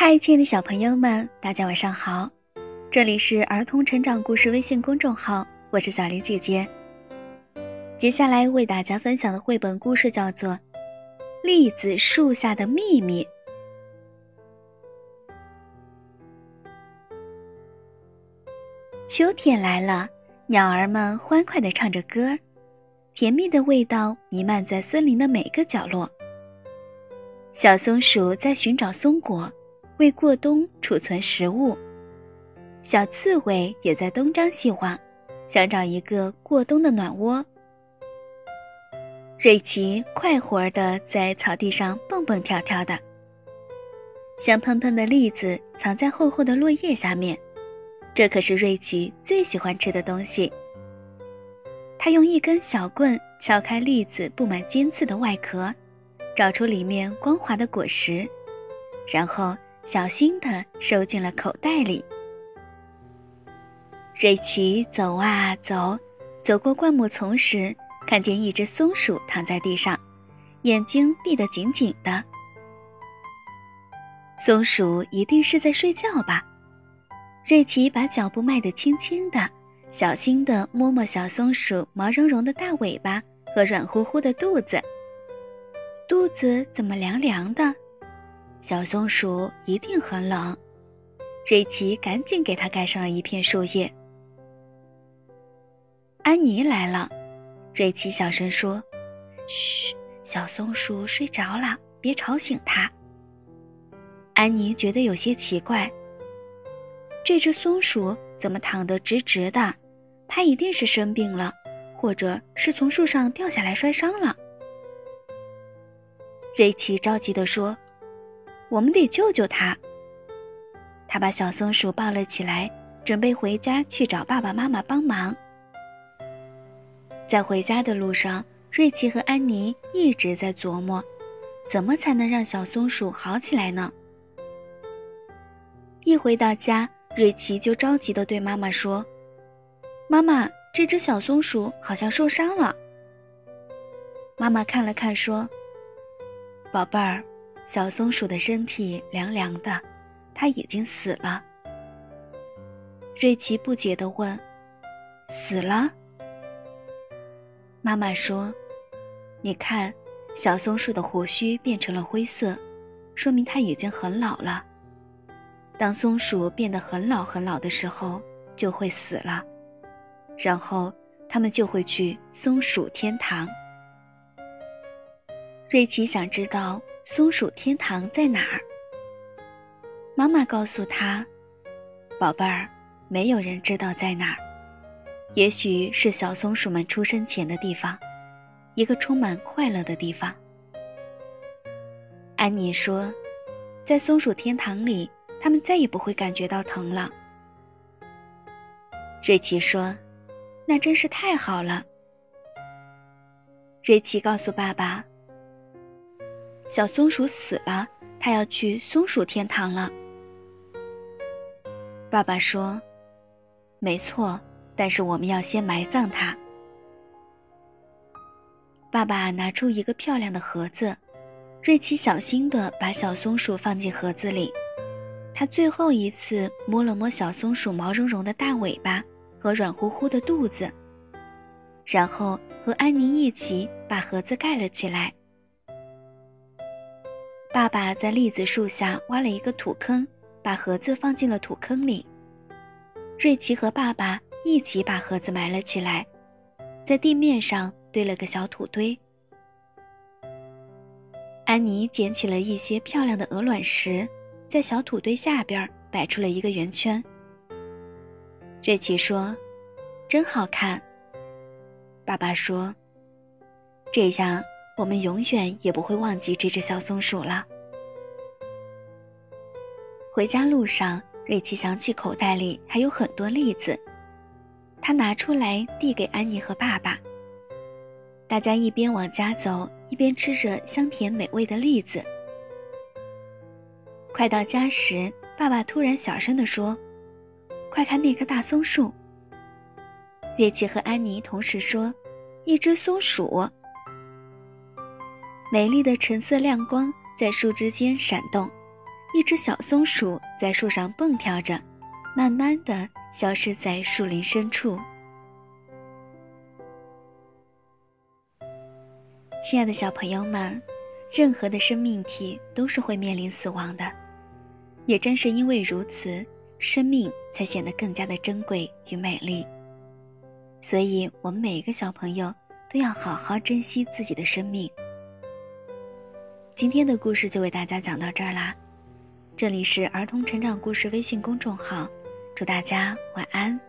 嗨，亲爱的小朋友们，大家晚上好！这里是儿童成长故事微信公众号，我是小林姐姐。接下来为大家分享的绘本故事叫做《栗子树下的秘密》。秋天来了，鸟儿们欢快地唱着歌，甜蜜的味道弥漫在森林的每个角落。小松鼠在寻找松果。为过冬储存食物，小刺猬也在东张西望，想找一个过冬的暖窝。瑞奇快活的在草地上蹦蹦跳跳的，香喷喷的栗子藏在厚厚的落叶下面，这可是瑞奇最喜欢吃的东西。他用一根小棍敲开栗子布满尖刺的外壳，找出里面光滑的果实，然后。小心地收进了口袋里。瑞奇走啊走，走过灌木丛时，看见一只松鼠躺在地上，眼睛闭得紧紧的。松鼠一定是在睡觉吧？瑞奇把脚步迈得轻轻的，小心地摸摸小松鼠毛茸茸的大尾巴和软乎乎的肚子。肚子怎么凉凉的？小松鼠一定很冷，瑞奇赶紧给它盖上了一片树叶。安妮来了，瑞奇小声说：“嘘，小松鼠睡着了，别吵醒它。”安妮觉得有些奇怪，这只松鼠怎么躺得直直的？它一定是生病了，或者是从树上掉下来摔伤了。瑞奇着急地说。我们得救救他。他把小松鼠抱了起来，准备回家去找爸爸妈妈帮忙。在回家的路上，瑞奇和安妮一直在琢磨，怎么才能让小松鼠好起来呢？一回到家，瑞奇就着急地对妈妈说：“妈妈，这只小松鼠好像受伤了。”妈妈看了看，说：“宝贝儿。”小松鼠的身体凉凉的，它已经死了。瑞奇不解地问：“死了？”妈妈说：“你看，小松鼠的胡须变成了灰色，说明它已经很老了。当松鼠变得很老很老的时候，就会死了，然后它们就会去松鼠天堂。”瑞奇想知道。松鼠天堂在哪儿？妈妈告诉他：“宝贝儿，没有人知道在哪儿。也许是小松鼠们出生前的地方，一个充满快乐的地方。”安妮说：“在松鼠天堂里，他们再也不会感觉到疼了。”瑞奇说：“那真是太好了。”瑞奇告诉爸爸。小松鼠死了，它要去松鼠天堂了。爸爸说：“没错，但是我们要先埋葬它。”爸爸拿出一个漂亮的盒子，瑞奇小心地把小松鼠放进盒子里。他最后一次摸了摸小松鼠毛茸茸的大尾巴和软乎乎的肚子，然后和安妮一起把盒子盖了起来。爸爸在栗子树下挖了一个土坑，把盒子放进了土坑里。瑞奇和爸爸一起把盒子埋了起来，在地面上堆了个小土堆。安妮捡起了一些漂亮的鹅卵石，在小土堆下边摆出了一个圆圈。瑞奇说：“真好看。”爸爸说：“这下。”我们永远也不会忘记这只小松鼠了。回家路上，瑞奇想起口袋里还有很多栗子，他拿出来递给安妮和爸爸。大家一边往家走，一边吃着香甜美味的栗子。快到家时，爸爸突然小声地说：“快看那棵大松树！”瑞奇和安妮同时说：“一只松鼠。”美丽的橙色亮光在树枝间闪动，一只小松鼠在树上蹦跳着，慢慢的消失在树林深处。亲爱的小朋友们，任何的生命体都是会面临死亡的，也正是因为如此，生命才显得更加的珍贵与美丽。所以，我们每一个小朋友都要好好珍惜自己的生命。今天的故事就为大家讲到这儿啦，这里是儿童成长故事微信公众号，祝大家晚安。